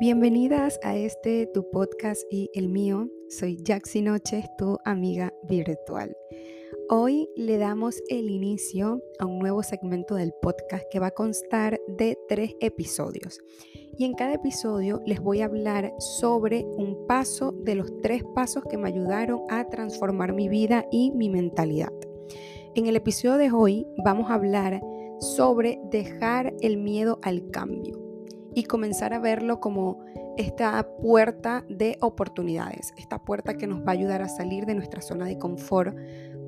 Bienvenidas a este tu podcast y el mío. Soy Jaxi Noches, tu amiga virtual. Hoy le damos el inicio a un nuevo segmento del podcast que va a constar de tres episodios. Y en cada episodio les voy a hablar sobre un paso de los tres pasos que me ayudaron a transformar mi vida y mi mentalidad. En el episodio de hoy vamos a hablar sobre dejar el miedo al cambio y comenzar a verlo como esta puerta de oportunidades, esta puerta que nos va a ayudar a salir de nuestra zona de confort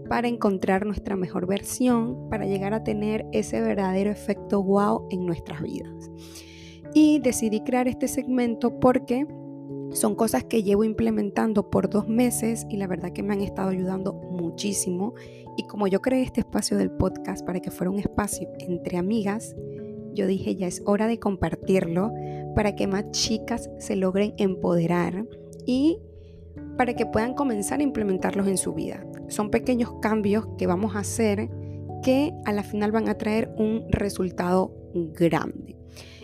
para encontrar nuestra mejor versión, para llegar a tener ese verdadero efecto wow en nuestras vidas. Y decidí crear este segmento porque son cosas que llevo implementando por dos meses y la verdad que me han estado ayudando muchísimo. Y como yo creé este espacio del podcast para que fuera un espacio entre amigas, yo dije ya es hora de compartirlo para que más chicas se logren empoderar y para que puedan comenzar a implementarlos en su vida. Son pequeños cambios que vamos a hacer que a la final van a traer un resultado grande.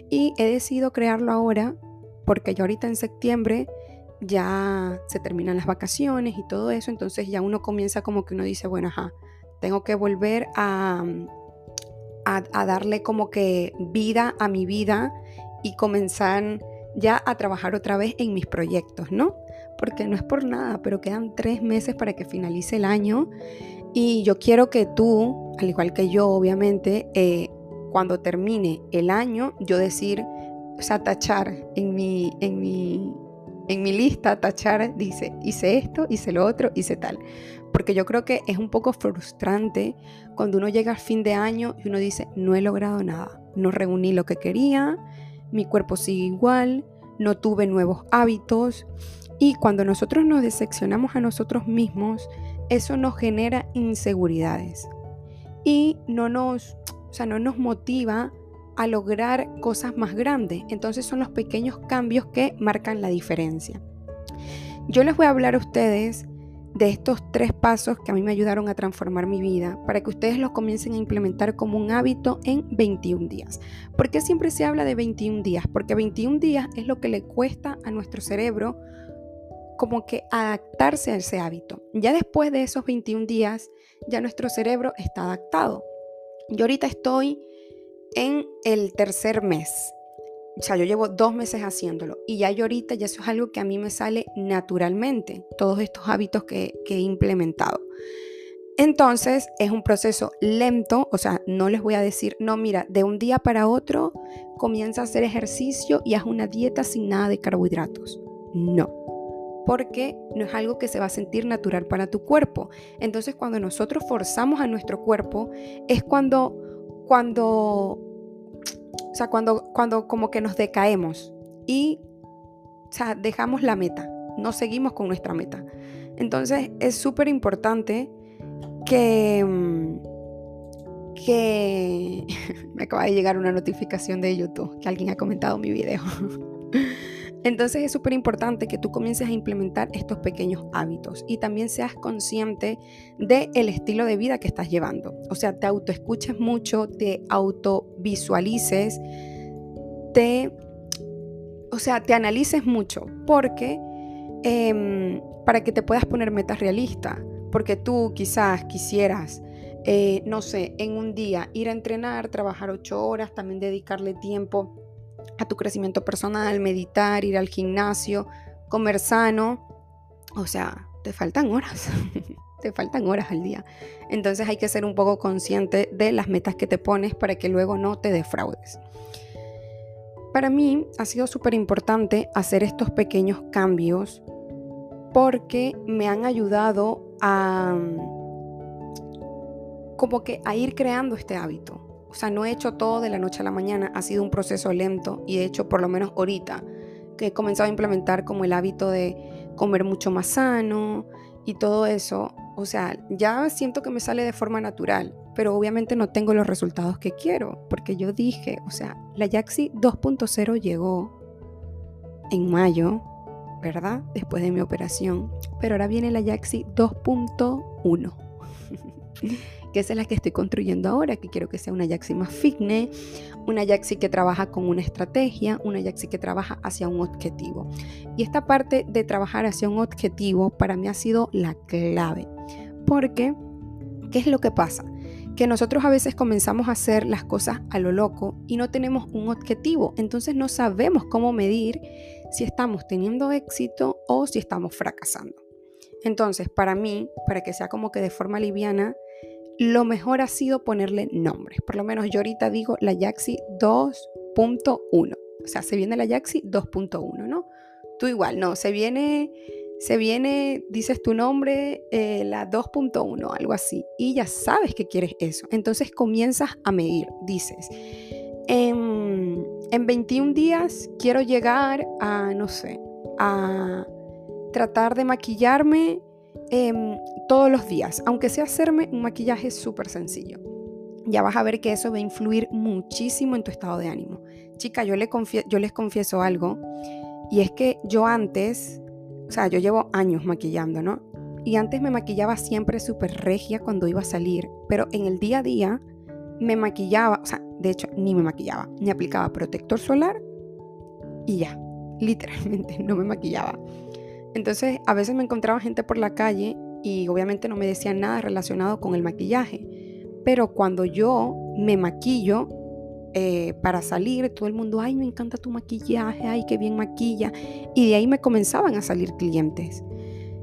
Y he decidido crearlo ahora porque yo ahorita en septiembre ya se terminan las vacaciones y todo eso, entonces ya uno comienza como que uno dice, bueno, ajá, tengo que volver a, a, darle como que vida a mi vida y comenzar ya a trabajar otra vez en mis proyectos, ¿no? Porque no es por nada, pero quedan tres meses para que finalice el año y yo quiero que tú, al igual que yo, obviamente, eh, cuando termine el año, yo decir, o sea, tachar en mi, en mi, en mi lista, tachar, dice, hice esto, hice lo otro, hice tal. Porque yo creo que es un poco frustrante cuando uno llega al fin de año y uno dice, no he logrado nada, no reuní lo que quería, mi cuerpo sigue igual, no tuve nuevos hábitos y cuando nosotros nos decepcionamos a nosotros mismos, eso nos genera inseguridades. Y no nos, o sea, no nos motiva a lograr cosas más grandes. Entonces son los pequeños cambios que marcan la diferencia. Yo les voy a hablar a ustedes de estos tres pasos que a mí me ayudaron a transformar mi vida para que ustedes los comiencen a implementar como un hábito en 21 días. ¿Por qué siempre se habla de 21 días? Porque 21 días es lo que le cuesta a nuestro cerebro como que adaptarse a ese hábito. Ya después de esos 21 días, ya nuestro cerebro está adaptado. Yo ahorita estoy en el tercer mes o sea, yo llevo dos meses haciéndolo y ya yo ahorita ya eso es algo que a mí me sale naturalmente, todos estos hábitos que, he implementado. Entonces es un proceso lento, o sea, no les voy a decir, no, mira, de un día para otro comienza a hacer ejercicio y haz una dieta sin nada de carbohidratos. No, porque no es algo que se va a sentir natural para tu cuerpo. Entonces cuando nosotros forzamos a nuestro cuerpo es cuando, cuando o sea, cuando, cuando como que nos decaemos y o sea, dejamos la meta, no seguimos con nuestra meta. Entonces es súper importante que, mm, que me acaba de llegar una notificación de YouTube que alguien ha comentado mi video. Entonces es súper importante que tú comiences a implementar estos pequeños hábitos y también seas consciente del el estilo de vida que estás llevando. O sea, te autoescuches mucho, te autovisualices, te, o sea, te analices mucho, porque em, para que te puedas poner metas realistas, porque tú quizás quisieras eh, no sé, en un día ir a entrenar, trabajar ocho horas, también dedicarle tiempo a tu crecimiento personal, meditar, ir al gimnasio, comer sano. O sea, te faltan horas, te faltan horas al día. Entonces hay que ser un poco consciente de las metas que te pones para que luego no te defraudes. Para mí ha sido súper importante hacer estos pequeños cambios porque me han ayudado a como que a ir creando este hábito. O sea, no he hecho todo de la noche a la mañana, ha sido un proceso lento y he hecho por lo menos ahorita que he comenzado a implementar como el hábito de comer mucho más sano y todo eso. O sea, ya siento que me sale de forma natural, pero obviamente no tengo los resultados que quiero, porque yo dije, o sea, la Yaxi 2.0 llegó en mayo, ¿verdad? Después de mi operación, pero ahora viene la Yaxi 2.1. que esa es la que estoy construyendo ahora, que quiero que sea una Yaxi más fitness, una Yaxi que trabaja con una estrategia, una Yaxi que trabaja hacia un objetivo. Y esta parte de trabajar hacia un objetivo para mí ha sido la clave, porque ¿qué es lo que pasa? que nosotros a veces comenzamos a hacer las cosas a lo loco y no tenemos un objetivo, entonces no sabemos cómo medir si estamos teniendo éxito o si estamos fracasando. Entonces, para mí, para que sea como que de forma liviana, lo mejor ha sido ponerle nombres. Por lo menos yo ahorita digo la Yaxi 2.1. O sea, se viene la Yaxi 2.1, ¿no? Tú igual, no, se viene, se viene, dices tu nombre, eh, la 2.1, algo así, y ya sabes que quieres eso. Entonces comienzas a medir, dices, en, en 21 días quiero llegar a, no sé, a tratar de maquillarme Em, todos los días, aunque sea hacerme un maquillaje súper sencillo. Ya vas a ver que eso va a influir muchísimo en tu estado de ánimo. Chica, yo, yo les confieso algo, y es que yo antes, o sea, yo llevo años maquillando, ¿no? Y antes me maquillaba siempre súper regia cuando iba a salir, pero en el día a día me maquillaba, o sea, de hecho, ni me maquillaba, me aplicaba protector solar y ya, literalmente, no me maquillaba. Entonces a veces me encontraba gente por la calle y obviamente no me decían nada relacionado con el maquillaje. Pero cuando yo me maquillo eh, para salir, todo el mundo, ay, me encanta tu maquillaje, ay, qué bien maquilla. Y de ahí me comenzaban a salir clientes.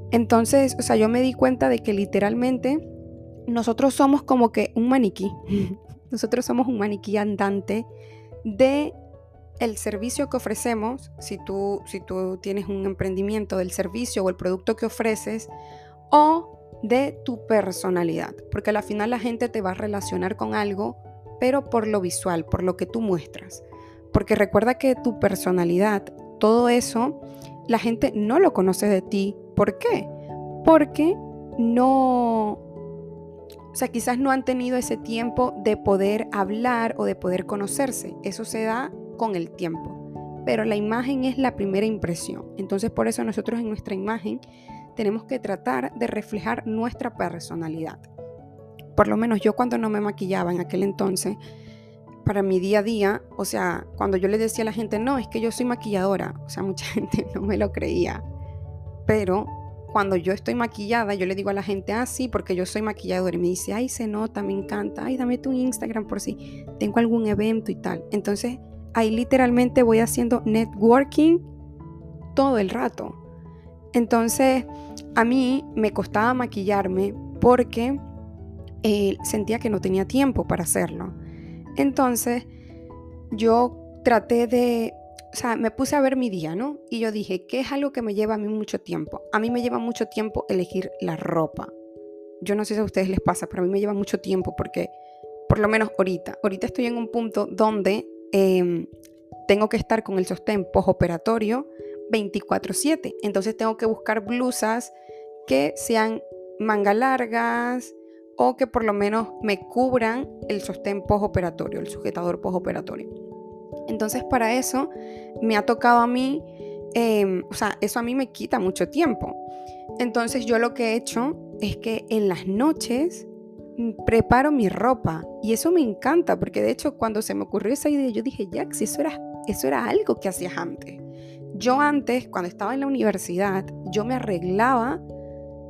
Entonces, o sea, yo me di cuenta de que literalmente nosotros somos como que un maniquí. Nosotros somos un maniquí andante de el servicio que ofrecemos, si tú, si tú tienes un emprendimiento del servicio o el producto que ofreces, o de tu personalidad, porque al final la gente te va a relacionar con algo, pero por lo visual, por lo que tú muestras. Porque recuerda que tu personalidad, todo eso, la gente no lo conoce de ti. ¿Por qué? Porque no, o sea, quizás no han tenido ese tiempo de poder hablar o de poder conocerse. Eso se da con el tiempo. Pero la imagen es la primera impresión. Entonces por eso nosotros en nuestra imagen tenemos que tratar de reflejar nuestra personalidad. Por lo menos yo cuando no me maquillaba en aquel entonces, para mi día a día, o sea, cuando yo le decía a la gente, no, es que yo soy maquilladora, o sea, mucha gente no me lo creía. Pero cuando yo estoy maquillada, yo le digo a la gente, ah, sí, porque yo soy maquilladora. Y me dice, ay, se nota, me encanta, ay, dame tu Instagram por si tengo algún evento y tal. Entonces, ahí literalmente voy haciendo networking todo el rato. Entonces, a mí me costaba maquillarme porque eh, sentía que no tenía tiempo para hacerlo. Entonces, yo traté de, o sea, me puse a ver mi día, ¿no? Y yo dije, ¿qué es algo que me lleva a mí mucho tiempo? A mí me lleva mucho tiempo elegir la ropa. Yo no sé si a ustedes les pasa, pero a mí me lleva mucho tiempo porque, por lo menos ahorita, ahorita estoy en un punto donde Em, tengo que estar con el sostén postoperatorio 24/7. Entonces tengo que buscar blusas que sean manga largas o que por lo menos me cubran el sostén postoperatorio, el sujetador postoperatorio. Entonces para eso me ha tocado a mí, em, o sea, eso a mí me quita mucho tiempo. Entonces yo lo que he hecho es que en las noches preparo mi ropa y eso me encanta porque de hecho cuando se me ocurrió esa idea yo dije, Jax, eso era, eso era algo que hacías antes. Yo antes, cuando estaba en la universidad, yo me arreglaba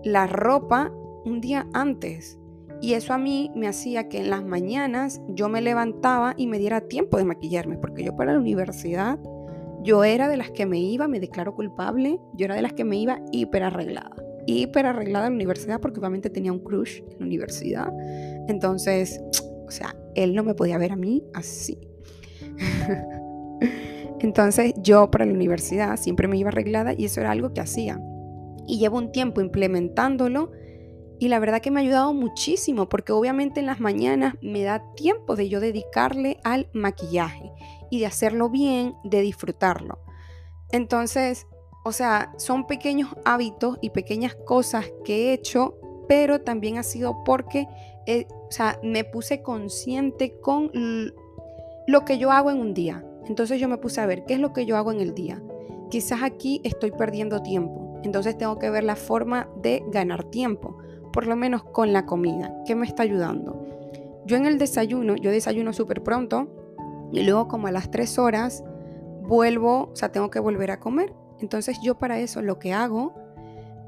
la ropa un día antes y eso a mí me hacía que en las mañanas yo me levantaba y me diera tiempo de maquillarme porque yo para la universidad yo era de las que me iba, me declaro culpable, yo era de las que me iba hiper arreglada hiper arreglada en la universidad porque obviamente tenía un crush en la universidad. Entonces, o sea, él no me podía ver a mí así. Entonces yo para la universidad siempre me iba arreglada y eso era algo que hacía. Y llevo un tiempo implementándolo y la verdad que me ha ayudado muchísimo porque obviamente en las mañanas me da tiempo de yo dedicarle al maquillaje y de hacerlo bien, de disfrutarlo. Entonces, o sea, son pequeños hábitos y pequeñas cosas que he hecho, pero también ha sido porque eh, o sea, me puse consciente con lo que yo hago en un día. Entonces yo me puse a ver qué es lo que yo hago en el día. Quizás aquí estoy perdiendo tiempo. Entonces tengo que ver la forma de ganar tiempo. por lo menos con la comida, ¿qué me está ayudando? Yo en el desayuno, yo desayuno súper pronto y luego como a las 3 horas vuelvo, o sea, tengo que volver a comer. Entonces yo para eso lo que hago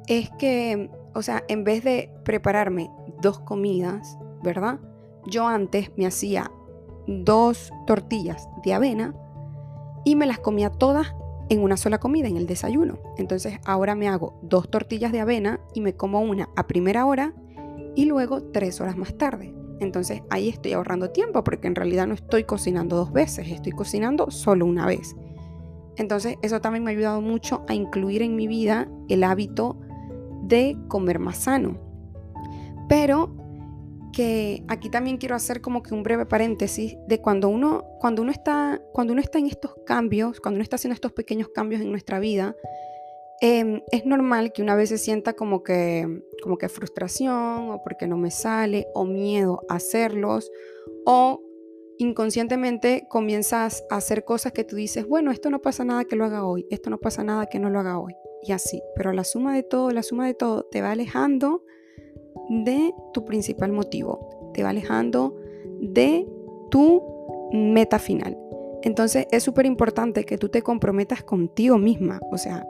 es que, o sea, en vez de prepararme dos comidas, ¿verdad? Yo antes me hacía dos tortillas de avena y me las comía todas en una sola comida, en el desayuno. Entonces ahora me hago dos tortillas de avena y me como una a primera hora y luego tres horas más tarde. Entonces ahí estoy ahorrando tiempo porque en realidad no estoy cocinando dos veces, estoy cocinando solo una vez. Entonces eso también me ha ayudado mucho a incluir en mi vida el hábito de comer más sano. Pero que aquí también quiero hacer como que un breve paréntesis de cuando uno, cuando uno, está, cuando uno está en estos cambios, cuando uno está haciendo estos pequeños cambios en nuestra vida, em, es normal que una vez se sienta como que, como que frustración o porque no me sale o miedo a hacerlos o inconscientemente comienzas a hacer cosas que tú dices, bueno, esto no pasa nada que lo haga hoy, esto no pasa nada que no lo haga hoy y así, pero la suma de todo, la suma de todo te va alejando de tu principal motivo, te va alejando de tu meta final. Entonces es súper importante que tú te comprometas contigo misma. O sea,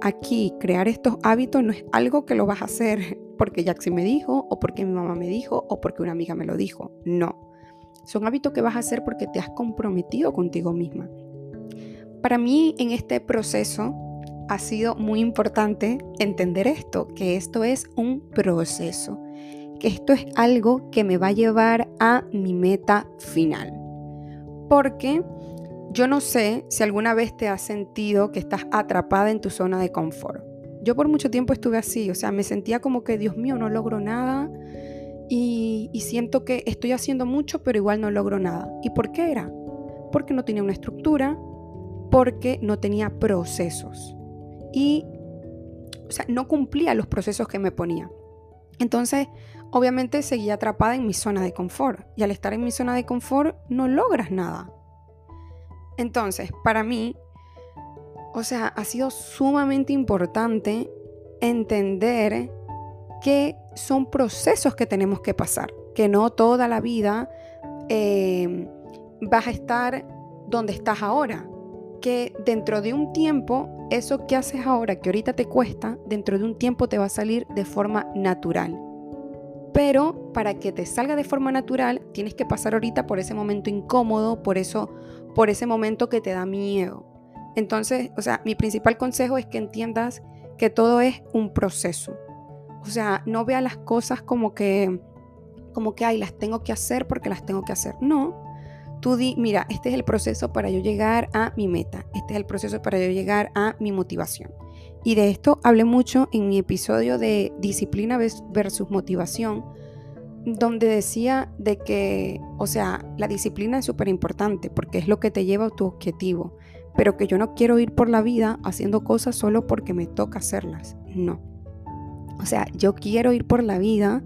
aquí crear estos hábitos no es algo que lo vas a hacer porque Jaxi me dijo, o porque mi mamá me dijo, o porque una amiga me lo dijo. No. Son hábitos que vas a hacer porque te has comprometido contigo misma. Para mí en este proceso ha sido muy importante entender esto, que esto es un proceso, que esto es algo que me va a llevar a mi meta final. Porque yo no sé si alguna vez te has sentido que estás atrapada en tu zona de confort. Yo por mucho tiempo estuve así, o sea, me sentía como que, Dios mío, no logro nada y, siento que estoy haciendo mucho, pero igual no logro nada. ¿Y por qué era? Porque no tenía una estructura, porque no tenía procesos y o sea, no cumplía los procesos que me ponía. Entonces, obviamente seguía atrapada en mi zona de confort y al estar en mi zona de confort no logras nada. Entonces, para mí, o sea, ha sido sumamente importante entender que son procesos que tenemos que pasar, que no toda la vida eh, vas a estar donde estás ahora, que dentro de un tiempo, eso que haces ahora, que ahorita te cuesta, dentro de un tiempo te va a salir de forma natural. Pero para que te salga de forma natural, tienes que pasar ahorita por ese momento incómodo, por eso, por ese momento que te da miedo. Entonces, o sea, mi principal consejo es que entiendas que todo es un proceso. O sea, no veas las cosas como que, como que, ay, las tengo que hacer porque las tengo que hacer. No, Tú di, mira, este es el proceso para yo llegar a mi meta, este es el proceso para yo llegar a mi motivación. Y de esto hablé mucho en mi episodio de disciplina versus motivación, donde decía de que, o sea, la disciplina es súper importante porque es lo que te lleva a tu objetivo, pero que yo no quiero ir por la vida haciendo cosas solo porque me toca hacerlas, no. O sea, yo quiero ir por la vida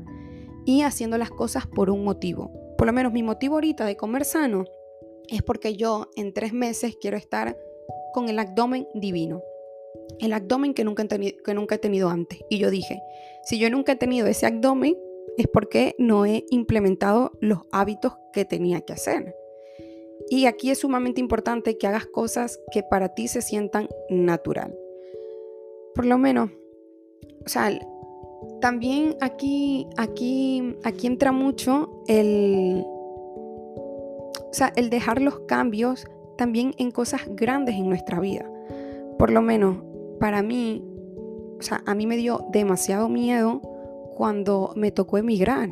y haciendo las cosas por un motivo, por lo menos mi motivo ahorita de comer sano es porque yo en tres meses quiero estar con el abdomen divino. El abdomen que nunca, he que nunca he tenido antes. Y yo dije, si yo nunca he tenido ese abdomen, es porque no he implementado los hábitos que tenía que hacer. Y aquí es sumamente importante que hagas cosas que para ti se sientan natural. Por lo menos, o sea, también aquí, aquí, aquí entra mucho el, o sea, el dejar los cambios también en cosas grandes en nuestra vida. Por lo menos para mí, o sea, a mí me dio demasiado miedo cuando me tocó emigrar.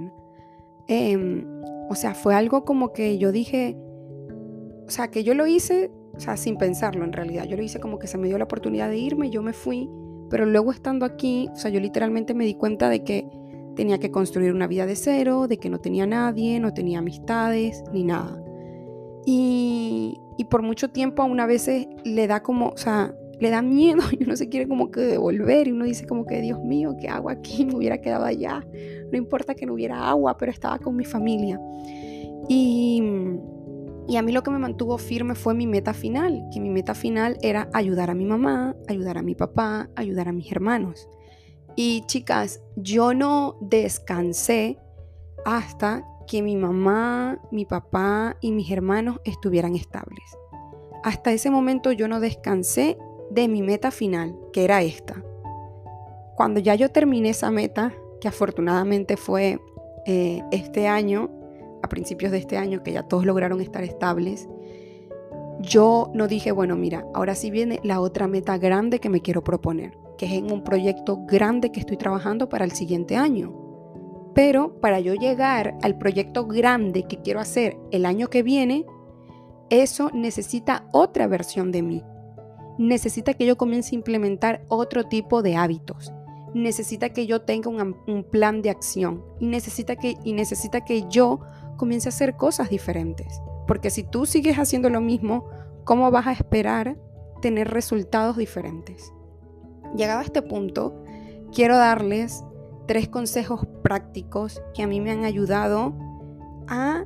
Em, o sea, fue algo como que yo dije, o sea, que yo lo hice, o sea, sin pensarlo en realidad. Yo lo hice como que se me dio la oportunidad de irme, yo me fui pero luego estando aquí, o sea, yo literalmente me di cuenta de que tenía que construir una vida de cero, de que no tenía nadie, no tenía amistades, ni nada. Y, y por mucho tiempo a una veces le da como, o sea, le da miedo y uno se quiere como que devolver y uno dice como que, Dios mío, ¿qué hago aquí? Me hubiera quedado allá. No importa que no hubiera agua, pero estaba con mi familia. Y y a mí lo que me mantuvo firme fue mi meta final, que mi meta final era ayudar a mi mamá, ayudar a mi papá, ayudar a mis hermanos. Y chicas, yo no descansé hasta que mi mamá, mi papá y mis hermanos estuvieran estables. Hasta ese momento yo no descansé de mi meta final, que era esta. Cuando ya yo terminé esa meta, que afortunadamente fue eh, este año, a principios de este año, que ya todos lograron estar estables, yo no dije, bueno, mira, ahora sí viene la otra meta grande que me quiero proponer, que es en un proyecto grande que estoy trabajando para el siguiente año. Pero para yo llegar al proyecto grande que quiero hacer el año que viene, eso necesita otra versión de mí. Necesita que yo comience a implementar otro tipo de hábitos. Necesita que yo tenga un, plan de acción. Y necesita, que, y necesita que yo comience a hacer cosas diferentes. Porque si tú sigues haciendo lo mismo, ¿cómo vas a esperar tener resultados diferentes? Llegado a este punto, quiero darles tres consejos prácticos que a mí me han ayudado a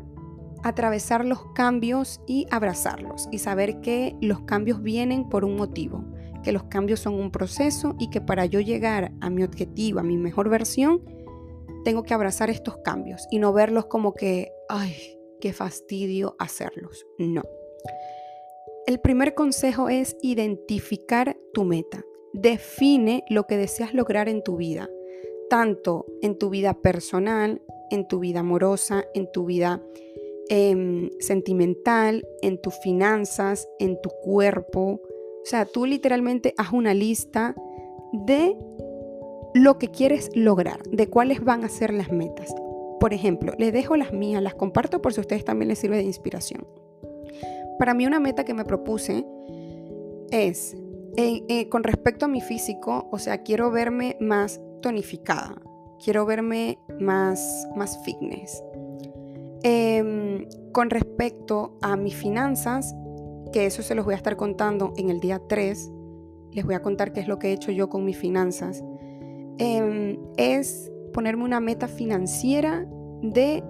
atravesar los cambios y abrazarlos y saber que los cambios vienen por un motivo, que los cambios son un proceso y que para yo llegar a mi objetivo, a mi mejor versión, tengo que abrazar estos cambios y no verlos como que, ay, qué fastidio hacerlos. No. El primer consejo es identificar tu meta. Define lo que deseas lograr en tu vida, tanto en tu vida personal, en tu vida amorosa, en tu vida em, sentimental, en tus finanzas, en tu cuerpo. O sea, tú literalmente haz una lista de lo que quieres lograr, de cuáles van a ser las metas. Por ejemplo, les dejo las mías, las comparto por si a ustedes también les sirve de inspiración. Para mí una meta que me propuse es, eh, con respecto a mi físico, o sea, quiero verme más tonificada, quiero verme más, más fitness. Em, con respecto a mis finanzas, que eso se los voy a estar contando en el día 3, les voy a contar qué es lo que he hecho yo con mis finanzas, em, es ponerme una meta financiera de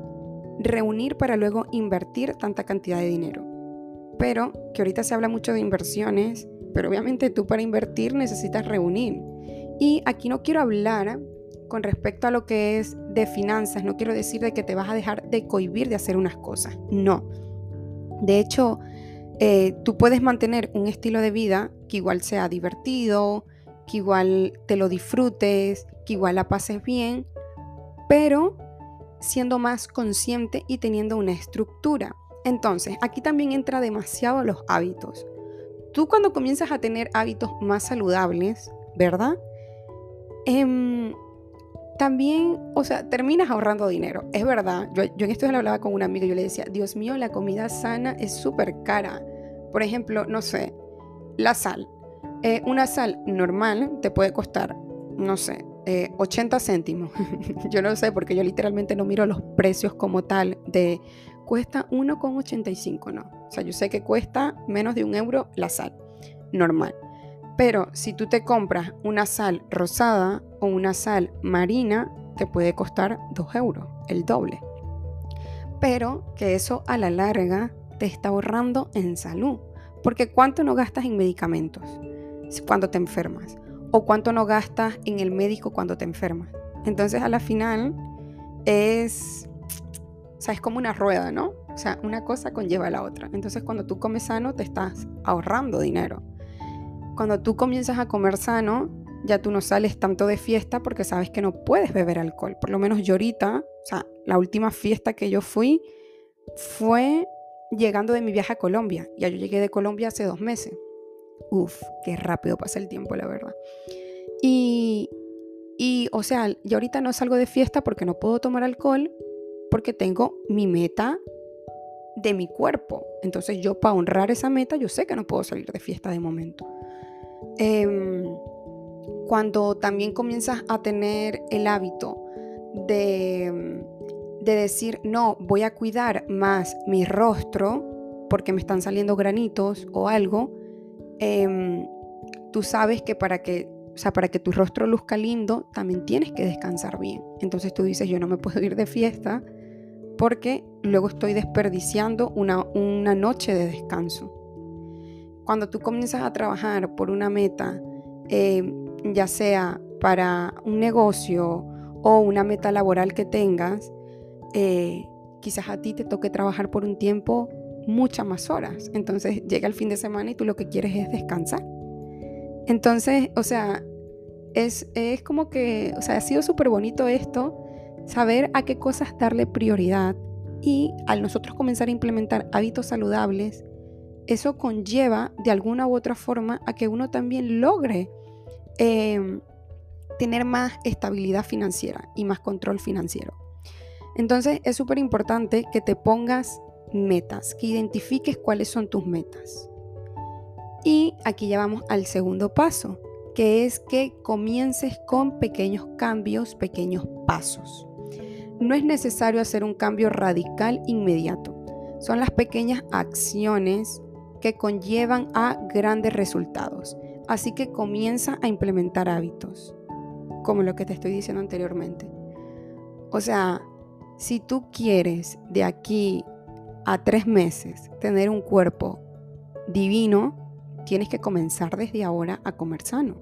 reunir para luego invertir tanta cantidad de dinero. Pero que ahorita se habla mucho de inversiones, pero obviamente tú para invertir necesitas reunir. Y aquí no quiero hablar con respecto a lo que es de finanzas, no quiero decir de que te vas a dejar de cohibir de hacer unas cosas, no. De hecho, eh, tú puedes mantener un estilo de vida que igual sea divertido, que igual te lo disfrutes, que igual la pases bien, pero siendo más consciente y teniendo una estructura. Entonces, aquí también entra demasiado los hábitos. Tú cuando comienzas a tener hábitos más saludables, ¿verdad? Em, también, o sea, terminas ahorrando dinero. Es verdad, yo, en esto le hablaba con una amiga yo le decía, Dios mío, la comida sana es súper cara. Por ejemplo, no sé, la sal. Eh, una sal normal te puede costar, no sé, 80 eh, céntimos. yo no sé porque yo literalmente no miro los precios como tal de cuesta 1,85, no. O sea, yo sé que cuesta menos de un euro la sal, normal. Pero si tú te compras una sal rosada o una sal marina, te puede costar 2 euros, el doble. Pero que eso a la larga te está ahorrando en salud. Porque ¿cuánto no gastas en medicamentos cuando te enfermas? O cuánto no gastas en el médico cuando te enfermas. Entonces a la final es, o sea, es como una rueda, ¿no? O sea, una cosa conlleva a la otra. Entonces cuando tú comes sano te estás ahorrando dinero. Cuando tú comienzas a comer sano, ya tú no sales tanto de fiesta porque sabes que no puedes beber alcohol. Por lo menos yo ahorita, o sea, la última fiesta que yo fui fue llegando de mi viaje a Colombia. Ya yo llegué de Colombia hace dos meses. Uf, qué rápido pasa el tiempo, la verdad. Y, y, o sea, yo ahorita no salgo de fiesta porque no puedo tomar alcohol, porque tengo mi meta de mi cuerpo. Entonces yo para honrar esa meta, yo sé que no puedo salir de fiesta de momento. Em, cuando también comienzas a tener el hábito de, de decir, no, voy a cuidar más mi rostro porque me están saliendo granitos o algo, Em, tú sabes que para que, o sea, para que tu rostro luzca lindo, también tienes que descansar bien. Entonces tú dices, yo no me puedo ir de fiesta porque luego estoy desperdiciando una, noche de descanso. Cuando tú comienzas a trabajar por una meta, em, ya sea para un negocio o una meta laboral que tengas, eh, quizás a ti te toque trabajar por un tiempo muchas más horas. Entonces llega el fin de semana y tú lo que quieres es descansar. Entonces, o sea, es, es como que, o sea, ha sido súper bonito esto, saber a qué cosas darle prioridad y al nosotros comenzar a implementar hábitos saludables, eso conlleva de alguna u otra forma a que uno también logre em, tener más estabilidad financiera y más control financiero. Entonces es súper importante que te pongas metas, que identifiques cuáles son tus metas. Y aquí ya vamos al segundo paso, que es que comiences con pequeños cambios, pequeños pasos. No es necesario hacer un cambio radical inmediato. Son las pequeñas acciones que conllevan a grandes resultados. Así que comienza a implementar hábitos, como lo que te estoy diciendo anteriormente. O sea, si tú quieres de aquí a tres meses tener un cuerpo divino, tienes que comenzar desde ahora a comer sano.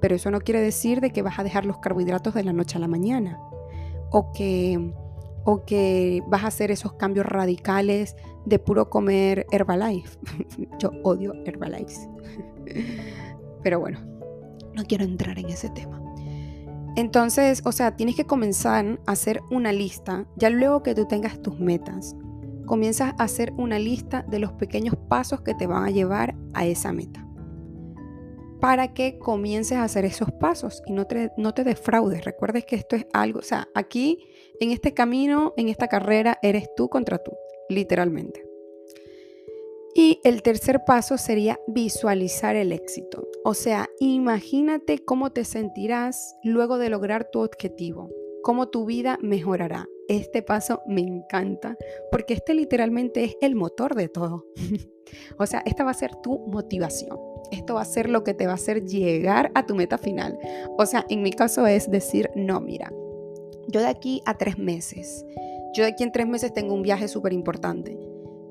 Pero eso no quiere decir de que vas a dejar los carbohidratos de la noche a la mañana o que, o que vas a hacer esos cambios radicales de puro comer Herbalife. Yo odio Herbalife. Pero bueno, no quiero entrar en ese tema. Entonces, o sea, tienes que comenzar a hacer una lista, ya luego que tú tengas tus metas, comienzas a hacer una lista de los pequeños pasos que te van a llevar a esa meta. Para que comiences a hacer esos pasos y no te, no te defraudes. Recuerdes que esto es algo, o sea, aquí en este camino, en esta carrera, eres tú contra tú, literalmente. Y el tercer paso sería visualizar el éxito. O sea, imagínate cómo te sentirás luego de lograr tu objetivo, cómo tu vida mejorará. Este paso me encanta porque este literalmente es el motor de todo. o sea, esta va a ser tu motivación. Esto va a ser lo que te va a hacer llegar a tu meta final. O sea, en mi caso es decir, no, mira, yo de aquí a tres meses, yo de aquí en tres meses tengo un viaje súper importante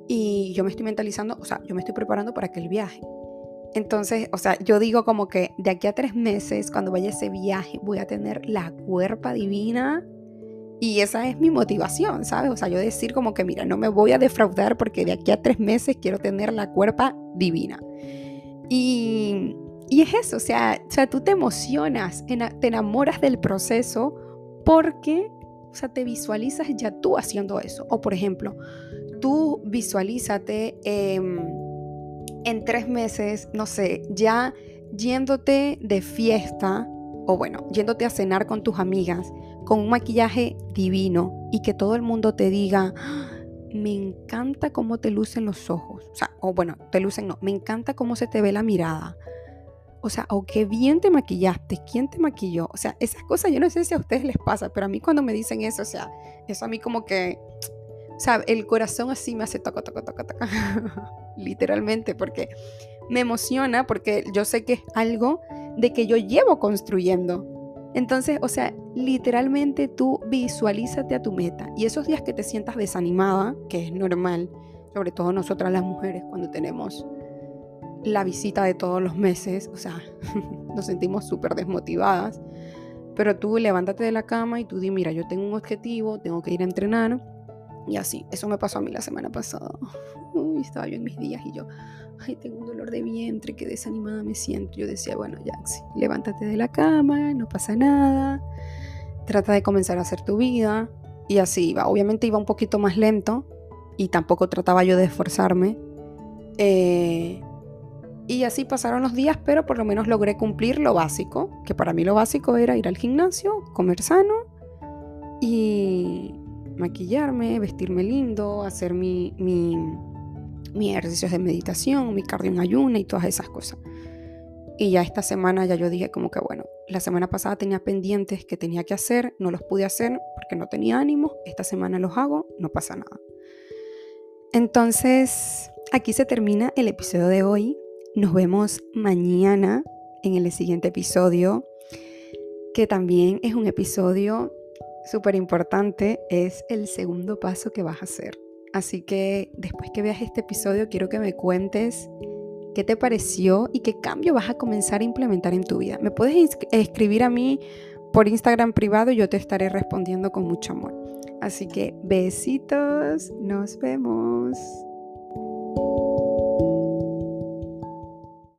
y yo me estoy mentalizando, o sea, yo me estoy preparando para aquel viaje. Entonces, o sea, yo digo como que de aquí a tres meses, cuando vaya ese viaje, voy a tener la cuerpa divina. Y esa es mi motivación, ¿sabes? O sea, yo decir como que, mira, no me voy a defraudar porque de aquí a tres meses quiero tener la cuerpa divina. Y, y es eso, o sea, o sea, tú te emocionas, te enamoras del proceso porque, o sea, te visualizas ya tú haciendo eso. O por ejemplo, tú visualízate en tres meses, no sé, ya yéndote de fiesta o bueno, yéndote a cenar con tus amigas con un maquillaje divino y que todo el mundo te diga, ah, me encanta cómo te lucen los ojos. O sea, o bueno, te lucen no, me encanta cómo se te ve la mirada. O sea, o qué bien te maquillaste, quién te maquilló. O sea, esas cosas yo no sé si a ustedes les pasa, pero a mí cuando me dicen eso, o sea, eso a mí como que o sea, el corazón así me hace toca, toca, toca, toca. Literalmente, porque me emociona, porque yo sé que es algo de que yo llevo construyendo. Entonces, o sea, literalmente tú visualízate a tu meta. Y esos días que te sientas desanimada, que es normal, sobre todo nosotras las mujeres, cuando tenemos la visita de todos los meses, o sea, nos sentimos súper desmotivadas. Pero tú levántate de la cama y tú di, mira, yo tengo un objetivo, tengo que ir a entrenar y así, eso me pasó a mí la semana pasada. Uy, estaba yo en mis días y yo, ay, tengo un dolor de vientre, qué desanimada me siento. Yo decía, bueno, Jaxi, levántate de la cama, no pasa nada, trata de comenzar a hacer tu vida. Y así iba. Obviamente iba un poquito más lento y tampoco trataba yo de esforzarme. Eh, y así pasaron los días, pero por lo menos logré cumplir lo básico, que para mí lo básico era ir al gimnasio, comer sano y maquillarme, vestirme lindo, hacer mi, mi, mi ejercicios de meditación, mi cardio en ayuna y todas esas cosas. Y ya esta semana ya yo dije como que bueno, la semana pasada tenía pendientes que tenía que hacer, no los pude hacer porque no tenía ánimo, esta semana los hago, no pasa nada. Entonces, aquí se termina el episodio de hoy. Nos vemos mañana en el siguiente episodio, que también es un episodio súper importante es el segundo paso que vas a hacer. Así que después que veas este episodio quiero que me cuentes qué te pareció y qué cambio vas a comenzar a implementar en tu vida. Me puedes escribir a mí por Instagram privado y yo te estaré respondiendo con mucho amor. Así que besitos, nos vemos.